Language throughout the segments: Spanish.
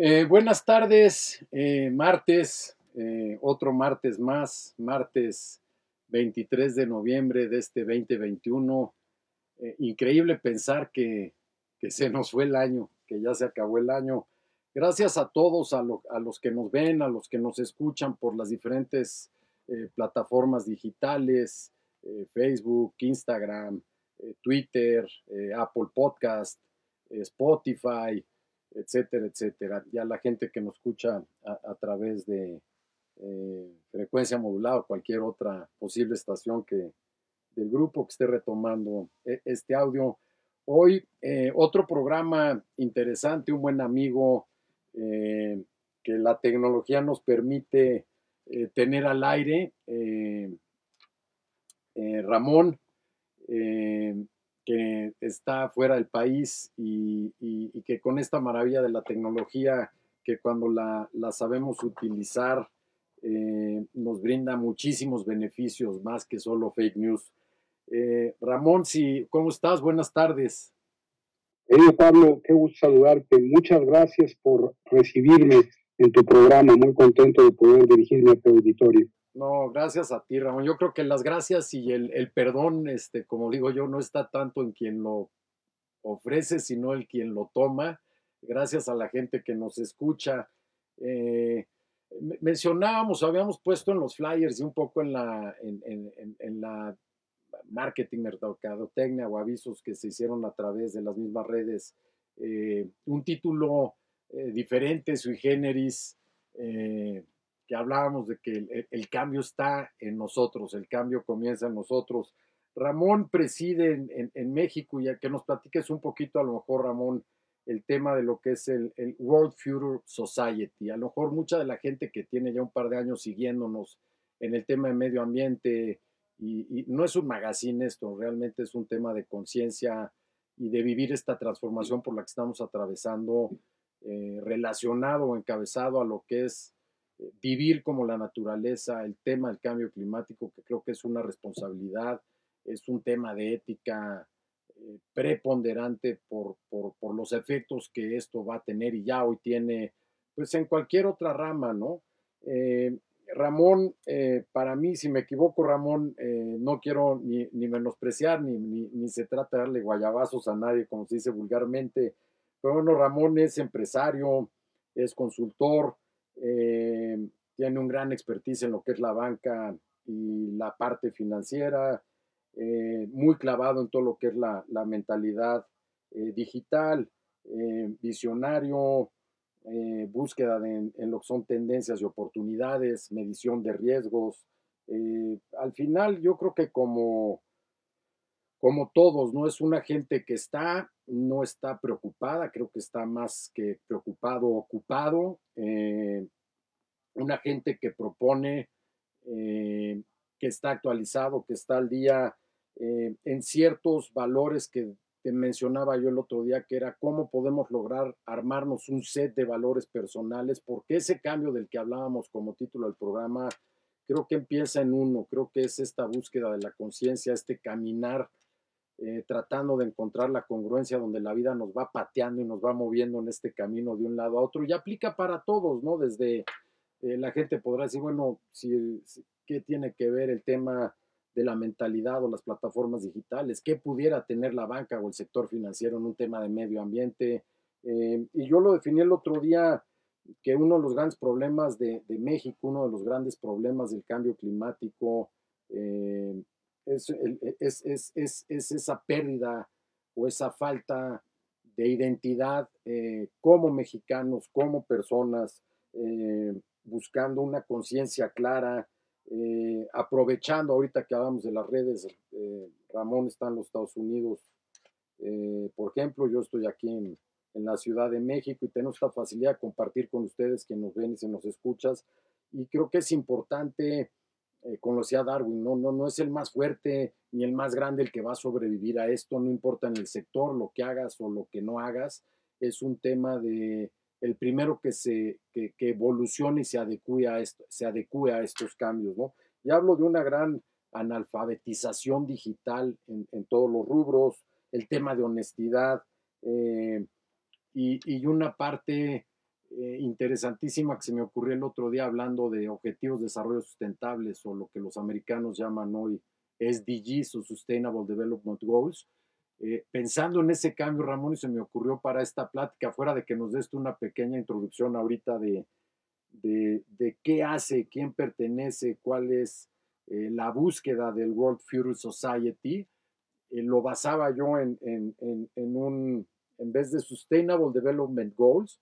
Eh, buenas tardes, eh, martes, eh, otro martes más, martes 23 de noviembre de este 2021. increíble pensar que, se nos fue el año, que ya se acabó el año. Gracias a todos, a, a los que nos ven, a los que nos escuchan por las diferentes plataformas digitales, Facebook, Instagram, Twitter, Apple Podcast, Spotify etcétera, etcétera. Ya la gente que nos escucha a, través de eh, frecuencia modulada o cualquier otra posible estación que del grupo que esté retomando e, este audio. Hoy eh, otro programa interesante, un buen amigo eh, que la tecnología nos permite tener al aire. Ramón, que está fuera del país y, que con esta maravilla de la tecnología, que cuando la, sabemos utilizar, eh, nos brinda muchísimos beneficios más que solo fake news. Eh, Ramón, si, ¿cómo estás? Buenas tardes. Hey, Pablo, qué gusto saludarte. Muchas gracias por recibirme en tu programa. Muy contento de poder dirigirme a tu auditorio. No, gracias a ti, Ramón. Yo creo que las gracias y el, perdón, este, como digo yo, no está tanto en quien lo ofrece, sino el quien lo toma. Gracias a la gente que nos escucha. Eh, mencionábamos, habíamos puesto en los flyers y un poco en la, en, la marketing, mercadotecnia o avisos que se hicieron a través de las mismas redes, eh, un título eh, diferente, sui generis, que hablábamos de que el, cambio está en nosotros, el cambio comienza en nosotros. Ramón preside en, México, y que nos platiques un poquito, a lo mejor, Ramón, el tema de lo que es el, World Future Society. A lo mejor mucha de la gente que tiene ya un par de años siguiéndonos en el tema de medio ambiente, y, no es un magazine esto, realmente es un tema de conciencia y de vivir esta transformación por la que estamos atravesando, eh, relacionado o encabezado a lo que es vivir como la naturaleza, el tema del cambio climático, que creo que es una responsabilidad, es un tema de ética eh, preponderante por, por, los efectos que esto va a tener y ya hoy tiene, pues en cualquier otra rama, ¿no? Eh, Ramón, eh, para mí, si me equivoco, Ramón, no quiero ni, ni menospreciar, ni, ni, ni, se trata de darle guayabazos a nadie, como se dice vulgarmente, pero bueno, Ramón es empresario, es consultor, eh, tiene un gran expertise en lo que es la banca y la parte financiera, eh, muy clavado en todo lo que es la, mentalidad eh, digital, visionario, búsqueda de, en lo que son tendencias y oportunidades, medición de riesgos. al final yo creo que como, como todos, no es una gente que está, no está preocupada, creo que está más que preocupado, ocupado. Una gente que propone, eh, que está actualizado, que está al día eh, en ciertos valores que te mencionaba yo el otro día, que era cómo podemos lograr armarnos un set de valores personales, porque ese cambio del que hablábamos como título del programa, creo que empieza en uno, creo que es esta búsqueda de la conciencia, este caminar eh, tratando de encontrar la congruencia donde la vida nos va pateando y nos va moviendo en este camino de un lado a otro y aplica para todos, ¿no? Desde eh, la gente podrá decir, bueno, ¿qué tiene que ver el tema de la mentalidad o las plataformas digitales? ¿Qué pudiera tener la banca o el sector financiero en un tema de medio ambiente? Eh, y yo lo definí el otro día que uno de los grandes problemas de, México, uno de los grandes problemas del cambio climático, eh, es, es, esa pérdida o esa falta de identidad como mexicanos, como personas, buscando una conciencia clara, aprovechando ahorita que hablamos de las redes, Ramón está en los Estados Unidos, por ejemplo, yo estoy aquí en, en la Ciudad de México y tenemos esta facilidad de compartir con ustedes que nos ven y se nos escuchas. Y creo que es importante, eh, como decía Darwin, ¿no? No, no es el más fuerte ni el más grande el que va a sobrevivir a esto, no importa en el sector lo que hagas o lo que no hagas, es un tema de el primero que se que, evolucione y se adecue a esto, se adecue a estos cambios, ¿no? Y hablo de una gran analfabetización digital en, en todos los rubros, el tema de honestidad, eh, y, una parte eh, interesantísima que se me ocurrió el otro día hablando de objetivos de desarrollo sustentables o lo que los americanos llaman hoy SDGs o Sustainable Development Goals. Eh, pensando en ese cambio, Ramón, y se me ocurrió para esta plática, fuera de que nos des una pequeña introducción ahorita de, de, qué hace, quién pertenece, cuál es eh, la búsqueda del World Future Society, lo basaba yo en, en, en un en vez de Sustainable Development Goals,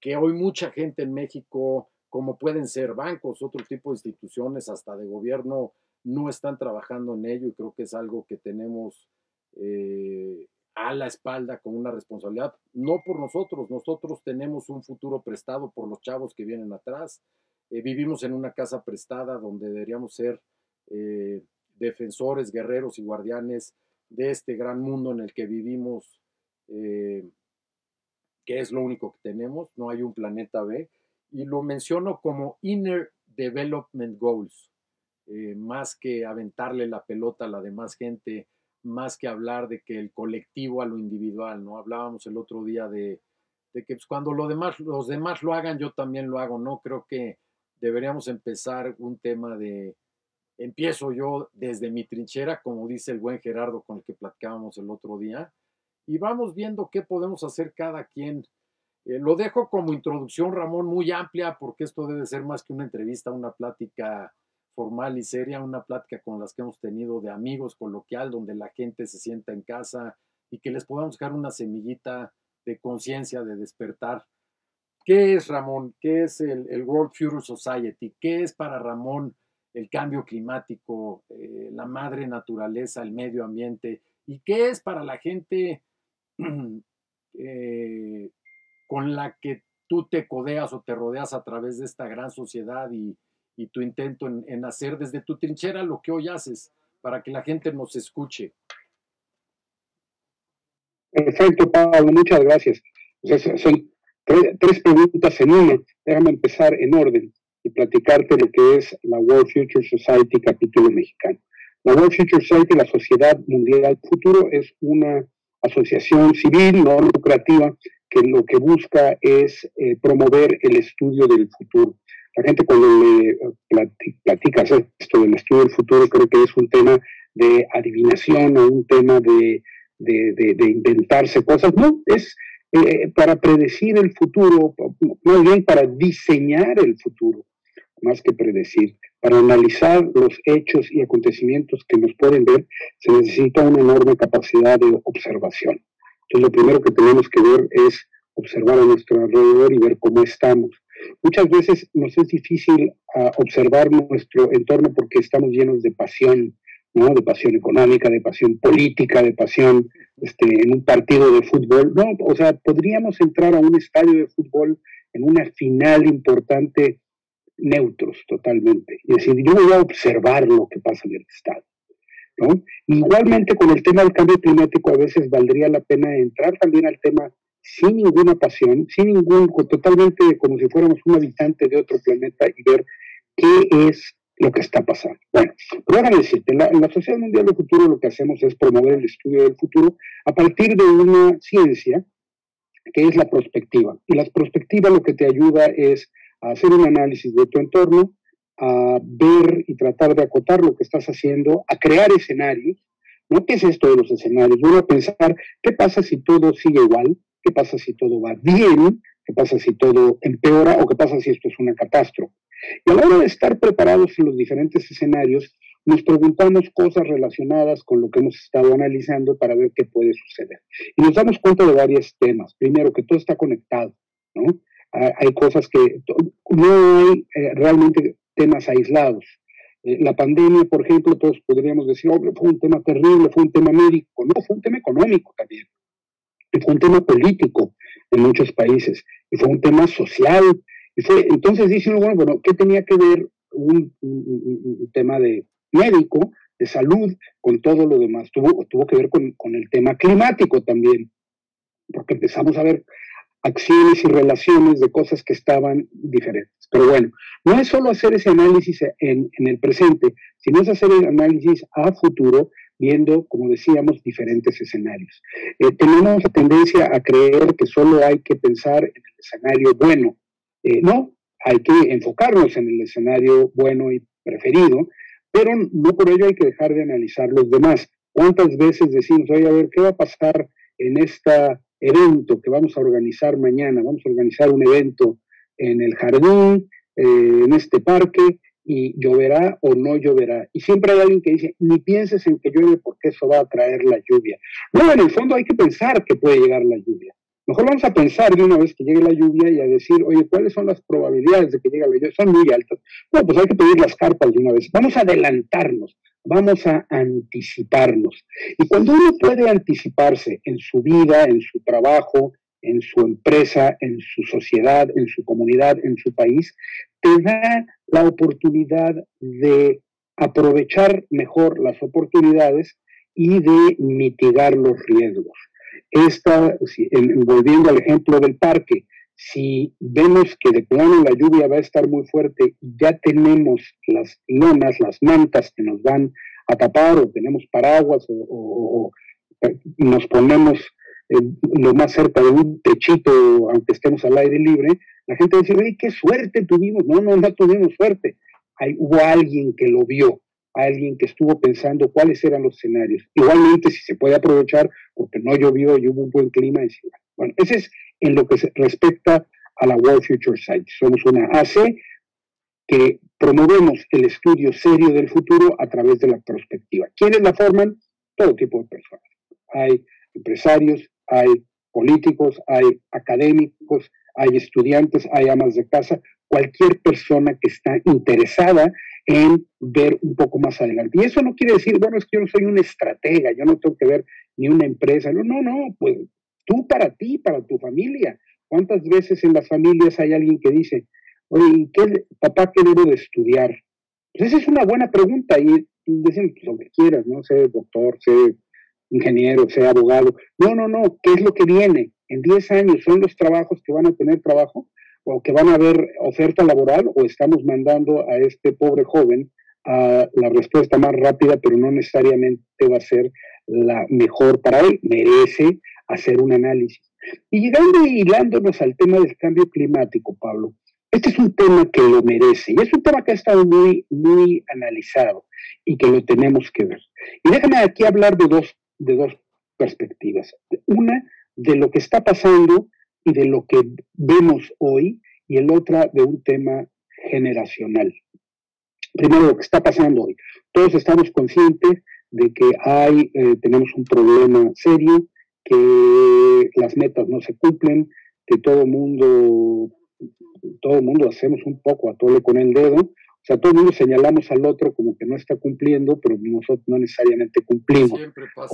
que hoy mucha gente en México, como pueden ser bancos, otro tipo de instituciones, hasta de gobierno, no están trabajando en ello y creo que es algo que tenemos eh, a la espalda con una responsabilidad, no por nosotros, nosotros tenemos un futuro prestado por los chavos que vienen atrás, eh, vivimos en una casa prestada donde deberíamos ser eh, defensores, guerreros y guardianes de este gran mundo en el que vivimos que es lo único que tenemos, no hay un planeta B, y lo menciono como Inner Development Goals, más que aventarle la pelota a la demás gente, más que hablar de que el colectivo a lo individual, ¿no? Hablábamos el otro día de, que pues, cuando lo demás, los demás lo hagan, yo también lo hago, ¿no? Creo que deberíamos empezar un tema de, empiezo yo desde mi trinchera, como dice el buen Gerardo con el que platicábamos el otro día, y vamos viendo qué podemos hacer cada quien. Eh, lo dejo como introducción, Ramón, muy amplia, porque esto debe ser más que una entrevista, una plática formal y seria, una plática con las que hemos tenido de amigos, coloquial, donde la gente se sienta en casa y que les podamos dejar una semillita de conciencia, de despertar. ¿Qué es, Ramón? ¿Qué es el, World Future Society? ¿Qué es para Ramón el cambio climático, eh, la madre naturaleza, el medio ambiente? ¿Y qué es para la gente Eh, con la que tú te codeas o te rodeas a través de esta gran sociedad y, tu intento en, hacer desde tu trinchera lo que hoy haces para que la gente nos escuche. Perfecto, Pablo, muchas gracias. son tres, preguntas en una. Déjame empezar en orden y platicarte lo que es la World Future Society capítulo mexicano. La World Future Society, la Sociedad Mundial Futuro, es una asociación civil no lucrativa que lo que busca es eh, promover el estudio del futuro. La gente cuando le eh, platica, esto del estudio del futuro creo que es un tema de adivinación o un tema de, inventarse cosas. No, es eh, para predecir el futuro, más bien para diseñar el futuro, más que predecir. Para analizar los hechos y acontecimientos que nos pueden ver, se necesita una enorme capacidad de observación. Entonces, lo primero que tenemos que ver es observar a nuestro alrededor y ver cómo estamos. Muchas veces nos es difícil ah, observar nuestro entorno porque estamos llenos de pasión, ¿no? De pasión económica, de pasión política, de pasión este, en un partido de fútbol. No, o sea, podríamos entrar a un estadio de fútbol en una final importante neutros totalmente. Y decir, yo voy a observar lo que pasa en el Estado. ¿no? Igualmente con el tema del cambio climático a veces valdría la pena entrar también al tema sin ninguna pasión, sin ningún, totalmente como si fuéramos un habitante de otro planeta y ver qué es lo que está pasando. Bueno, pero déjame decirte, en la, Sociedad Mundial del Futuro lo que hacemos es promover el estudio del futuro a partir de una ciencia que es la prospectiva. Y la prospectiva lo que te ayuda es a hacer un análisis de tu entorno, a ver y tratar de acotar lo que estás haciendo, a crear escenarios. ¿no? ¿Qué es esto de los escenarios? Uno a pensar, ¿qué pasa si todo sigue igual? ¿Qué pasa si todo va bien? ¿Qué pasa si todo empeora o qué pasa si esto es una catástrofe? Y a la hora de estar preparados en los diferentes escenarios, nos preguntamos cosas relacionadas con lo que hemos estado analizando para ver qué puede suceder. Y nos damos cuenta de varios temas. Primero, que todo está conectado, ¿no? Hay cosas que no hay eh, realmente temas aislados. Eh, la pandemia, por ejemplo, todos podríamos decir, hombre, fue un tema terrible, fue un tema médico. No, fue un tema económico también. Fue un tema político en muchos países. Y fue un tema social. Y fue, entonces dice uno, bueno, bueno, ¿qué tenía que ver un tema de, médico, de salud, con todo lo demás. Tuvo, tuvo que ver con, el tema climático también, porque empezamos a ver acciones y relaciones de cosas que estaban diferentes. Pero bueno, no es solo hacer ese análisis en, el presente, sino es hacer el análisis a futuro, viendo, como decíamos, diferentes escenarios. Eh, tenemos la tendencia a creer que solo hay que pensar en el escenario bueno. Eh, no, hay que enfocarnos en el escenario bueno y preferido, pero no por ello hay que dejar de analizar los demás. ¿Cuántas veces decimos, oye, a ver, ¿qué va a pasar en este evento que vamos a organizar mañana? Vamos a organizar un evento en el jardín, eh, en este parque, y lloverá o no lloverá. Y siempre hay alguien que dice, ni pienses en que llueve porque eso va a traer la lluvia. No, en el fondo hay que pensar que puede llegar la lluvia. Mejor vamos a pensar de una vez que llegue la lluvia y a decir, oye, ¿cuáles son las probabilidades de que llegue la lluvia? Son muy altas. Bueno, pues hay que pedir las cartas de una vez. Vamos a adelantarnos, vamos a anticiparnos. Y cuando uno puede anticiparse en su vida, en su trabajo, en su empresa, en su sociedad, en su comunidad, en su país, te da la oportunidad de aprovechar mejor las oportunidades y de mitigar los riesgos. Esta, volviendo al ejemplo del parque, si vemos que de plano la lluvia va a estar muy fuerte y ya tenemos las lonas, las mantas que nos van a tapar o tenemos paraguas o, nos ponemos lo más cerca de un techito aunque estemos al aire libre, la gente dice, oye, qué suerte tuvimos. No, no, no tuvimos suerte. Hay, hubo alguien que lo vio alguien que estuvo pensando cuáles eran los escenarios. Igualmente, si se puede aprovechar, porque no llovió y hubo un buen clima Bueno, ese es en lo que se respecta a la World Future Site. Somos una AC que promovemos el estudio serio del futuro a través de la perspectiva. ¿Quiénes la forman? Todo tipo de personas. Hay empresarios, hay políticos, hay académicos, hay estudiantes, hay amas de casa, cualquier persona que está interesada en ver un poco más adelante. Y eso no quiere decir, bueno, es que yo no soy una estratega, yo no tengo que ver ni una empresa. No, no, no, pues tú para ti, para tu familia. ¿Cuántas veces en las familias hay alguien que dice, oye, ¿qué, papá, qué debo de estudiar? Pues esa es una buena pregunta y dicen, pues lo que quieras, ¿no? Sé doctor, sé ingeniero, sé abogado. No, no, no, ¿qué es lo que viene? En 10 años son los trabajos que van a tener trabajo o que van a haber oferta laboral o estamos mandando a este pobre joven a la respuesta más rápida, pero no necesariamente va a ser la mejor para él, merece hacer un análisis. Y llegando y hilándonos al tema del cambio climático, Pablo, este es un tema que lo merece y es un tema que ha estado muy, muy analizado y que lo tenemos que ver. Y déjame aquí hablar de dos, de dos perspectivas. Una, de lo que está pasando y de lo que vemos hoy, y el otra de un tema generacional. Primero, lo que está pasando hoy. Todos estamos conscientes de que hay, eh, tenemos un problema serio, que las metas no se cumplen, que todo mundo, todo mundo hacemos un poco a tole con el dedo, o sea, todo el mundo señalamos al otro como que no está cumpliendo, pero nosotros no necesariamente cumplimos.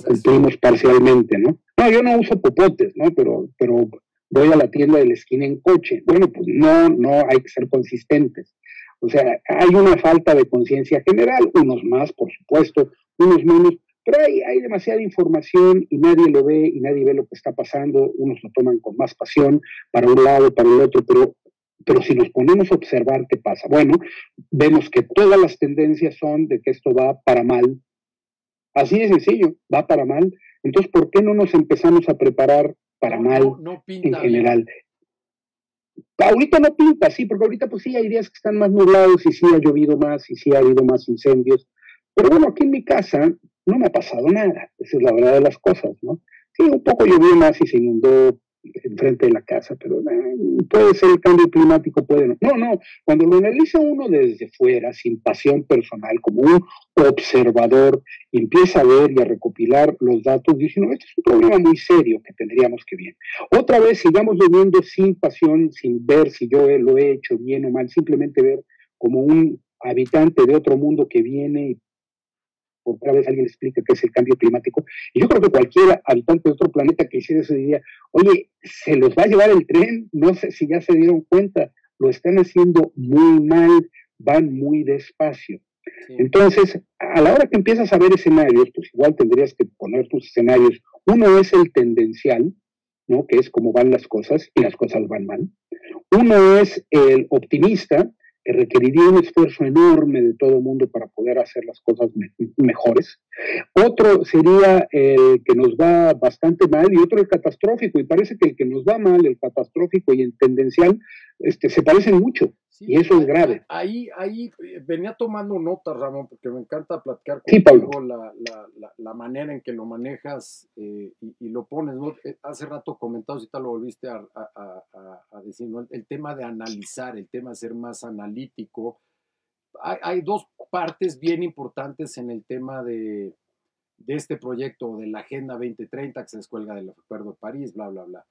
Cumplimos parcialmente, ¿no? No, yo no uso popotes, ¿no? Pero, pero voy a la tienda de la esquina en coche. Bueno, pues no, no hay que ser consistentes. O sea, hay una falta de conciencia general, unos más, por supuesto, unos menos, pero hay, hay demasiada información y nadie lo ve y nadie ve lo que está pasando, unos lo toman con más pasión para un lado, para el otro, pero, pero si nos ponemos a observar qué pasa, bueno, vemos que todas las tendencias son de que esto va para mal. Así de sencillo, va para mal. Entonces, ¿por qué no nos empezamos a preparar para mal en general. Ahorita no pinta, sí, porque ahorita pues sí hay días que están más nublados y sí ha llovido más y sí ha habido más incendios. Pero bueno, aquí en mi casa no me ha pasado nada, esa es la verdad de las cosas, ¿no? Sí, un poco llovió más y se inundó enfrente de la casa, pero eh, puede ser el cambio climático, puede no. No, no, cuando lo analiza uno desde fuera, sin pasión personal, como un observador, empieza a ver y a recopilar los datos, dice, no, este es un problema muy serio que tendríamos que ver. Otra vez, sigamos viviendo sin pasión, sin ver si yo lo he hecho bien o mal, simplemente ver como un habitante de otro mundo que viene y otra vez alguien explica qué es el cambio climático. Y yo creo que cualquier habitante de otro planeta que hiciera eso diría, oye, se los va a llevar el tren, no sé si ya se dieron cuenta, lo están haciendo muy mal, van muy despacio. Entonces, a la hora que empiezas a ver escenarios, pues igual tendrías que poner tus escenarios. Uno es el tendencial, ¿no? Que es cómo van las cosas y las cosas van mal. Uno es el optimista, que requeriría un esfuerzo enorme de todo el mundo para poder hacer las cosas mejores. Otro sería el que nos va bastante mal y otro el catastrófico. Y parece que el que nos va mal, el catastrófico y el tendencial, este, se parecen mucho. Y eso es grave. Ahí, ahí eh, venía tomando nota, Ramón, porque me encanta platicar contigo la, la, la, manera en que lo manejas eh, y, lo pones. Eh, hace rato comentado, si tal lo volviste a, a, a decir, el tema de analizar, el tema de ser más analítico. Hay, hay dos partes bien importantes en el tema de, de este proyecto, de la Agenda 2030, que se descuelga del Acuerdo de París, bla, bla, bla,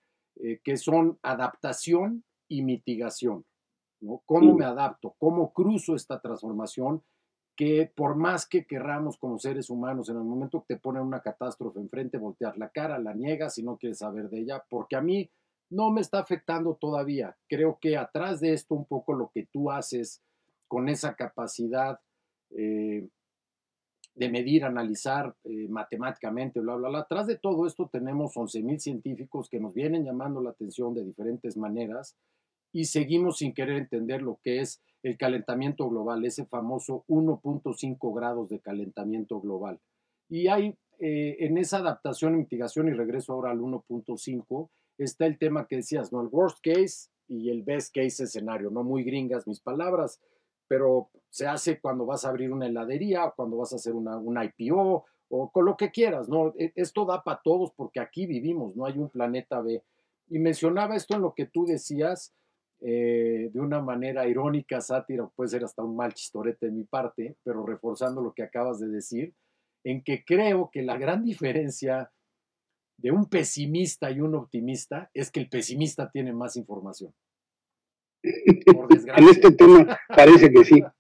que son adaptación y mitigación. ¿No? ¿Cómo me adapto? ¿Cómo cruzo esta transformación? Que por más que querramos como seres humanos, en el momento que te ponen una catástrofe enfrente, voltear la cara, la niegas y no quieres saber de ella, porque a mí no me está afectando todavía. Creo que atrás de esto un poco lo que tú haces con esa capacidad eh, de medir, analizar eh, matemáticamente, bla, bla, bla. Atrás de todo esto tenemos 11.000 científicos que nos vienen llamando la atención de diferentes maneras y seguimos sin querer entender lo que es el calentamiento global, ese famoso 1.5 grados de calentamiento global. Y hay eh, en esa adaptación y mitigación, y regreso ahora al 1.5, está el tema que decías, ¿no? El worst case y el best case escenario, no muy gringas mis palabras, pero se hace cuando vas a abrir una heladería, cuando vas a hacer una, una IPO o con lo que quieras, ¿no? E, esto da para todos porque aquí vivimos, no hay un planeta B. Y mencionaba esto en lo que tú decías, eh, de una manera irónica, sátira, puede ser hasta un mal chistorete de mi parte, pero reforzando lo que acabas de decir, en que creo que la gran diferencia de un pesimista y un optimista es que el pesimista tiene más información. en este tema parece que sí.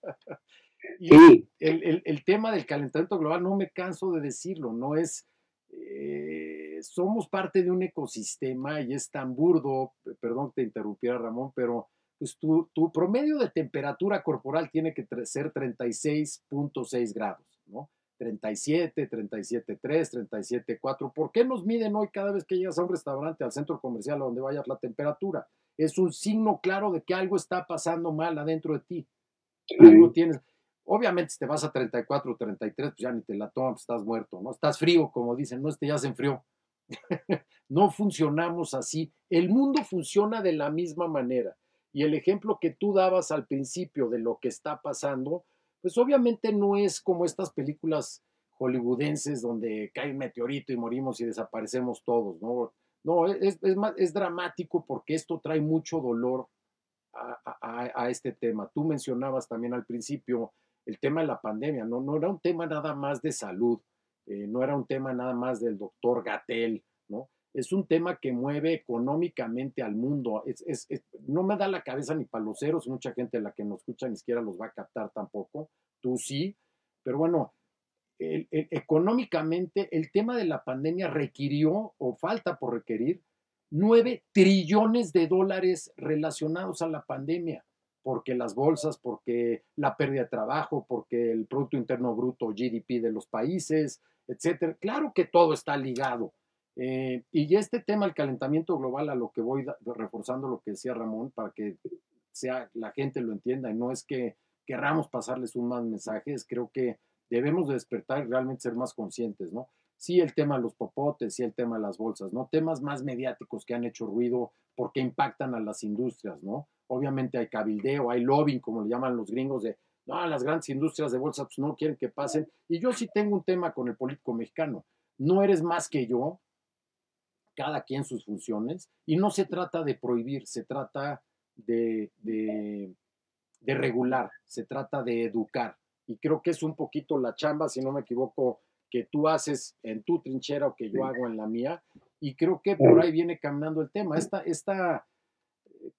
El, el, tema del calentamiento global, no me canso de decirlo, no es... Eh, somos parte de un ecosistema y es tan burdo, perdón que te interrumpiera Ramón, pero pues tu, tu promedio de temperatura corporal tiene que ser 36.6 grados, ¿no? 37, 37.3, 37.4. ¿Por qué nos miden hoy cada vez que llegas a un restaurante, al centro comercial, a donde vayas la temperatura? Es un signo claro de que algo está pasando mal adentro de ti. Algo tienes. Obviamente, si te vas a 34 o 33, pues ya ni te la tomas, pues estás muerto, ¿no? Estás frío, como dicen, no, este ya se enfrió. no funcionamos así. El mundo funciona de la misma manera. Y el ejemplo que tú dabas al principio de lo que está pasando, pues obviamente no es como estas películas hollywoodenses donde cae un meteorito y morimos y desaparecemos todos, ¿no? No, es, es, dramático porque esto trae mucho dolor a, este tema. Tú mencionabas también al principio el tema de la pandemia, ¿no? No era un tema nada más de salud, eh, no era un tema nada más del doctor Gatel, ¿no? Es un tema que mueve económicamente al mundo. no me da la cabeza ni para los ceros, mucha gente la que nos escucha ni siquiera los va a captar tampoco, tú sí, pero bueno, económicamente el tema de la pandemia requirió o falta por requerir 9 trillones de dólares relacionados a la pandemia porque las bolsas, porque la pérdida de trabajo, porque el Producto Interno Bruto, GDP de los países, etcétera. Claro que todo está ligado. Eh, y este tema, el calentamiento global, a lo que voy reforzando lo que decía Ramón, para que sea, la gente lo entienda, no es que querramos pasarles un más mensajes, creo que debemos despertar y realmente ser más conscientes, ¿no? Sí, el tema de los popotes, sí, el tema de las bolsas, ¿no? Temas más mediáticos que han hecho ruido porque impactan a las industrias, ¿no? Obviamente hay cabildeo, hay lobbying, como le llaman los gringos, de no, las grandes industrias de bolsa pues, no quieren que pasen. Y yo sí tengo un tema con el político mexicano. No eres más que yo, cada quien sus funciones, y no se trata de prohibir, se trata de, de, de regular, se trata de educar. Y creo que es un poquito la chamba, si no me equivoco, que tú haces en tu trinchera o que yo hago en la mía. Y creo que por ahí viene caminando el tema. Esta, esta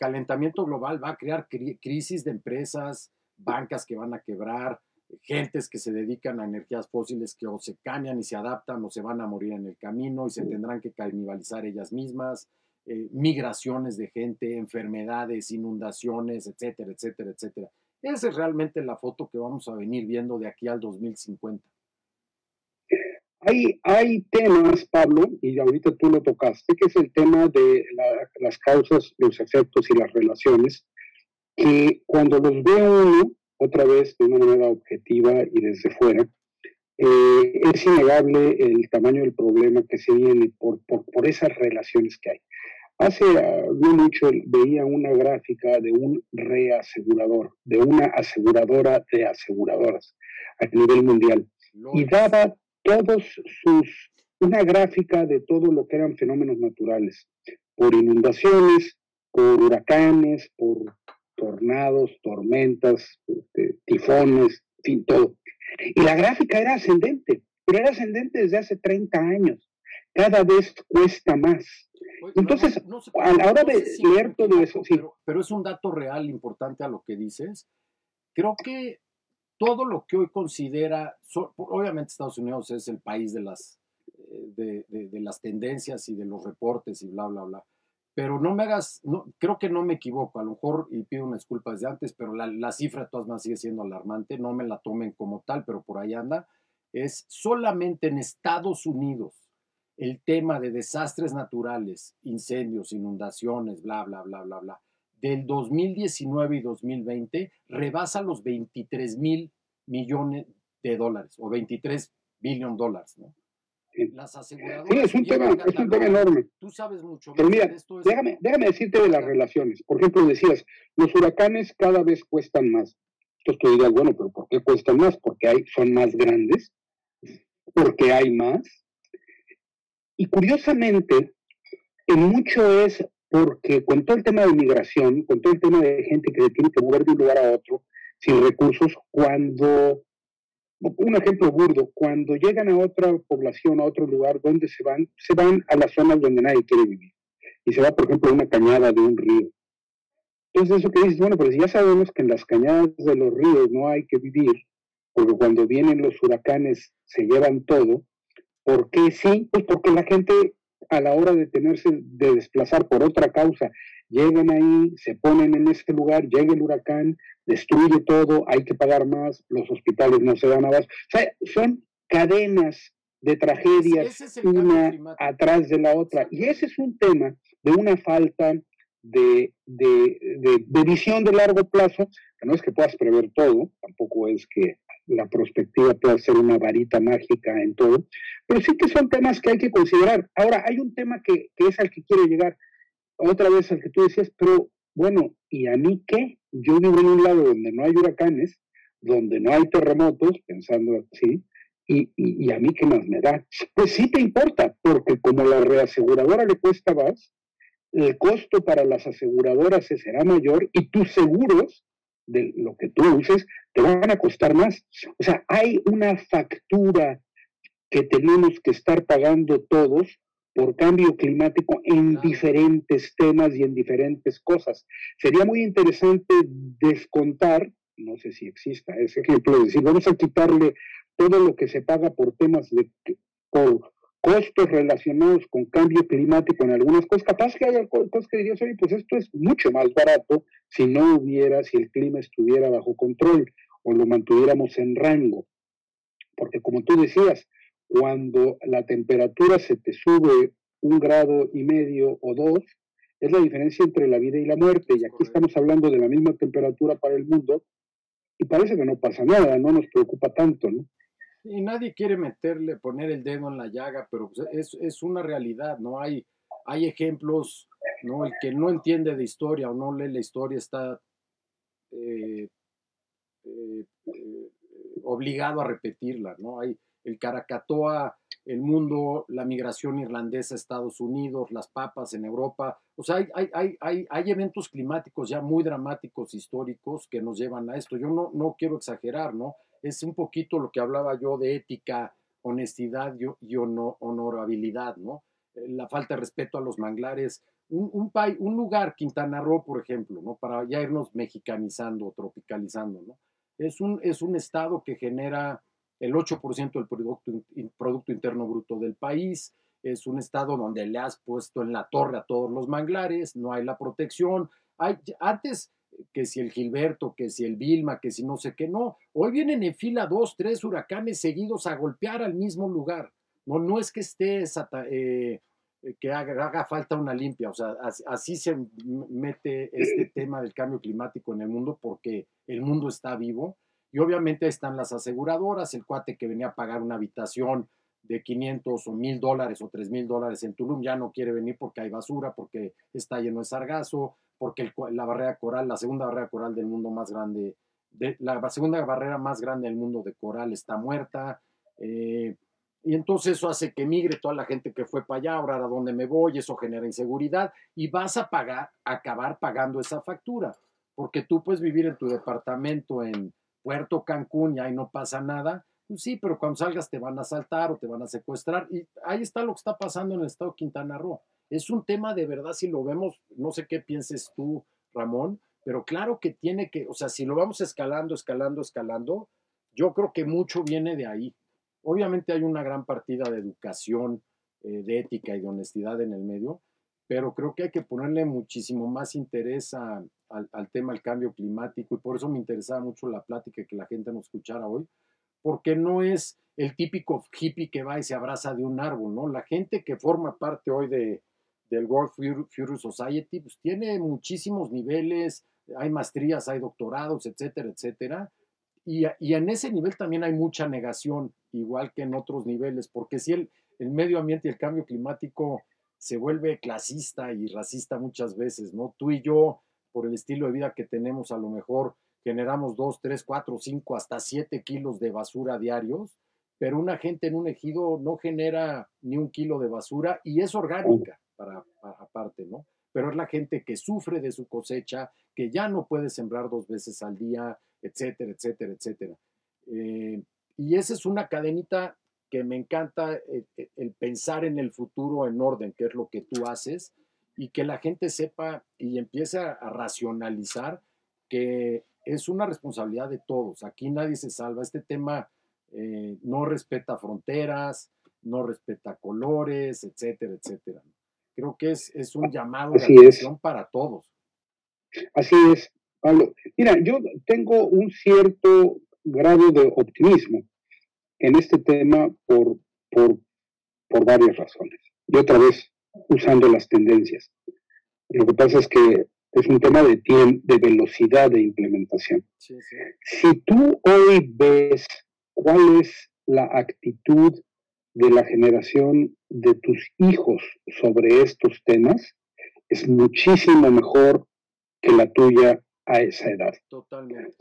calentamiento global va a crear cri- crisis de empresas, bancas que van a quebrar, gentes que se dedican a energías fósiles que o se cambian y se adaptan o se van a morir en el camino y se tendrán que canibalizar ellas mismas, eh, migraciones de gente, enfermedades, inundaciones, etcétera, etcétera, etcétera. Esa es realmente la foto que vamos a venir viendo de aquí al 2050. Hay, hay temas, Pablo, y ahorita tú lo tocaste, que es el tema de la- las causas, los efectos y las relaciones, que cuando los ve uno, otra vez de una manera objetiva y desde fuera, eh, es innegable el tamaño del problema que se viene por, por, por esas relaciones que hay. Hace ah, no mucho veía una gráfica de un reasegurador, de una aseguradora de aseguradoras a nivel mundial, y daba todos sus, una gráfica de todo lo que eran fenómenos naturales, por inundaciones, por huracanes, por tornados, tormentas, este, tifones, fin, todo. Y la gráfica era ascendente, pero era ascendente desde hace 30 años. Cada vez cuesta más. Oye, Entonces, no- no sé- a la hora no sé de si leer todo eso, sí. Pero, pero es un dato real importante a lo que dices. Creo que todo lo que hoy considera, obviamente Estados Unidos es el país de las, eh, de, las tendencias y de los reportes y bla, bla, bla. Pero no me hagas, no, creo que no me equivoco, a lo mejor, y pido una disculpa desde antes, pero la, cifra todas maneras sigue siendo alarmante, no me la tomen como tal, pero por ahí anda. Es solamente en Estados Unidos el tema de desastres naturales, incendios, inundaciones, bla, bla, bla, bla, bla, del 2019 y 2020 rebasa los 23 mil millones de dólares o 23 billion dólares. Las aseguradoras. Sí, es un tema, es un tema enorme. Tú sabes mucho Pero más mira, de esto. es- Déjame, déjame decirte de las relaciones. Por ejemplo, decías, los huracanes cada vez cuestan más. Entonces tú dirías, bueno, pero ¿por qué cuestan más? Porque hay, son más grandes, porque hay más. Y curiosamente, en mucho es porque con todo el tema de migración, con todo el tema de gente que se tiene que mover de un lugar a otro sin recursos, cuando, un ejemplo burdo, cuando llegan a otra población, a otro lugar, ¿dónde se van? Se van a las zonas donde nadie quiere vivir. Y se va, por ejemplo, a una cañada de un río. Entonces, eso que dices, bueno, pero si ya sabemos que en las cañadas de los ríos no hay que vivir, porque cuando vienen los huracanes se llevan todo, ¿por qué sí? Pues porque la gente a la hora de tenerse, de desplazar por otra causa, llegan ahí, se ponen en ese lugar, llega el huracán, destruye todo, hay que pagar más, los hospitales no se dan abasto. O sea, son cadenas de tragedias, es una atrás de la otra. Y ese es un tema de una falta de, de, de, de visión de largo plazo, que no es que puedas prever todo, tampoco es que la perspectiva pueda ser una varita mágica en todo, pero sí que son temas que hay que considerar. Ahora, hay un tema que, que es al que quiero llegar, otra vez al que tú decías, pero bueno, ¿y a mí qué? Yo vivo en un lado donde no hay huracanes, donde no hay terremotos, pensando así, y, y, y, a mí qué más me da. Pues sí te importa, porque como la reaseguradora le cuesta más, el costo para las aseguradoras será mayor y tus seguros de lo que tú uses te van a costar más. O sea, hay una factura que tenemos que estar pagando todos por cambio climático en claro. diferentes temas y en diferentes cosas. Sería muy interesante descontar, no sé si exista ese ejemplo, es decir, vamos a quitarle todo lo que se paga por temas de por costos relacionados con cambio climático en algunas cosas, capaz que haya cosas que dirías, oye, pues esto es mucho más barato si no hubiera, si el clima estuviera bajo control o lo mantuviéramos en rango. Porque como tú decías, cuando la temperatura se te sube un grado y medio o dos, es la diferencia entre la vida y la muerte. Y aquí estamos hablando de la misma temperatura para el mundo y parece que no pasa nada, no nos preocupa tanto, ¿no? Y nadie quiere meterle, poner el dedo en la llaga, pero es, es una realidad, ¿no? Hay, hay ejemplos, ¿no? El que no entiende de historia o no lee la historia está eh, eh, eh, obligado a repetirla, ¿no? Hay el Caracatoa el mundo, la migración irlandesa a Estados Unidos, las papas en Europa. O sea, hay, hay, hay, hay, eventos climáticos ya muy dramáticos, históricos, que nos llevan a esto. Yo no, no quiero exagerar, ¿no? Es un poquito lo que hablaba yo de ética, honestidad y, honorabilidad, ¿no? Eh, la falta de respeto a los manglares. Un, un, un lugar, Quintana Roo, por ejemplo, ¿no? Para ya irnos mexicanizando, tropicalizando, ¿no? Es un, es un estado que genera el 8% del producto, producto Interno Bruto del país, es un estado donde le has puesto en la torre a todos los manglares, no hay la protección. Hay, antes que si el Gilberto, que si el Vilma, que si no sé qué, no. Hoy vienen en fila dos, tres huracanes seguidos a golpear al mismo lugar. No, no es que esté eh, que haga, falta una limpia, o sea, así, se mete este tema del cambio climático en el mundo porque el mundo está vivo y obviamente están las aseguradoras, el cuate que venía a pagar una habitación de 500 o 1000 dólares o 3 mil dólares en Tulum ya no quiere venir porque hay basura, porque está lleno de sargazo, porque la barrera coral, la segunda barrera coral del mundo más grande, de, la segunda barrera más grande del mundo de coral está muerta. Eh, y entonces eso hace que migre toda la gente que fue para allá, ahora a dónde me voy, eso genera inseguridad y vas a pagar, acabar pagando esa factura, porque tú puedes vivir en tu departamento en Puerto Cancún y ahí no pasa nada, pues sí, pero cuando salgas te van a asaltar o te van a secuestrar. Y ahí está lo que está pasando en el estado de Quintana Roo. Es un tema de verdad, si lo vemos, no sé qué pienses tú, Ramón, pero claro que tiene que, o sea, si lo vamos escalando, escalando, escalando, yo creo que mucho viene de ahí. Obviamente hay una gran partida de educación, eh, de ética y de honestidad en el medio, pero creo que hay que ponerle muchísimo más interés al, tema del cambio climático y por eso me interesaba mucho la plática que la gente nos escuchara hoy, porque no es el típico hippie que va y se abraza de un árbol, ¿no? La gente que forma parte hoy de, del World Future Society, pues tiene muchísimos niveles, hay maestrías, hay doctorados, etcétera, etcétera. Y, y, en ese nivel también hay mucha negación, igual que en otros niveles, porque si el, el medio ambiente y el cambio climático se vuelve clasista y racista muchas veces, ¿no? Tú y yo, por el estilo de vida que tenemos, a lo mejor generamos dos, tres, cuatro, cinco, hasta siete kilos de basura diarios, pero una gente en un ejido no genera ni un kilo de basura y es orgánica, para, aparte, ¿no? Pero es la gente que sufre de su cosecha, que ya no puede sembrar dos veces al día, etcétera, etcétera, etcétera. Eh, y esa es una cadenita que me encanta eh, eh, el, pensar en el futuro en orden, que es lo que tú haces, y que la gente sepa y empiece a, racionalizar que es una responsabilidad de todos. Aquí nadie se salva. Este tema no respeta fronteras, no respeta colores, etcétera, etcétera. Creo que es, es un llamado de atención para todos. Así es, Pablo. Mira, yo tengo un cierto grado de optimismo en este tema por, por, por varias razones. Y otra vez, usando las tendencias. Lo que pasa es que es un tema de, de velocidad de implementación. Si tú hoy ves cuál es la actitud de la generación de tus hijos sobre estos temas, es muchísimo mejor que la tuya a esa edad. Totalmente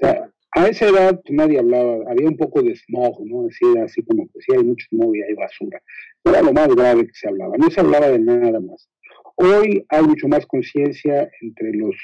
a esa edad nadie hablaba, había un poco de smog, ¿no? Decía así como que sí hay mucho smog y hay basura. Era lo más grave que se hablaba, no se hablaba de nada más. Hoy hay mucho más conciencia entre los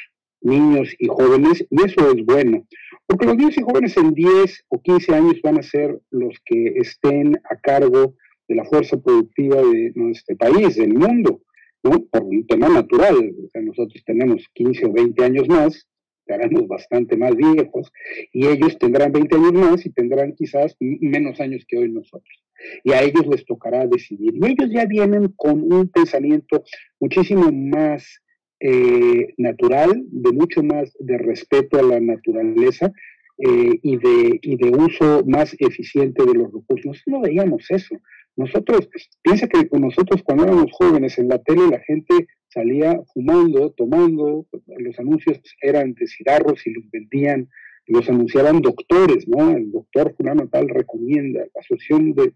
niños y jóvenes y eso es bueno, porque los niños y jóvenes en 10 o 15 años van a ser los que estén a cargo de la fuerza productiva de nuestro país, del mundo. Por un tema natural. O sea, nosotros tenemos 15 o 20 años más estaremos bastante más viejos y ellos tendrán 20 años más y tendrán quizás menos años que hoy nosotros. Y a ellos les tocará decidir. Y ellos ya vienen con un pensamiento muchísimo más eh, natural, de mucho más de respeto a la naturaleza eh, y, de, y de uso más eficiente de los recursos. No veíamos eso. Nosotros, piensa que con nosotros cuando éramos jóvenes en la tele la gente salía fumando, tomando, los anuncios eran de cigarros y los vendían, los anunciaban doctores, ¿no? El doctor fulano tal recomienda, la asociación de,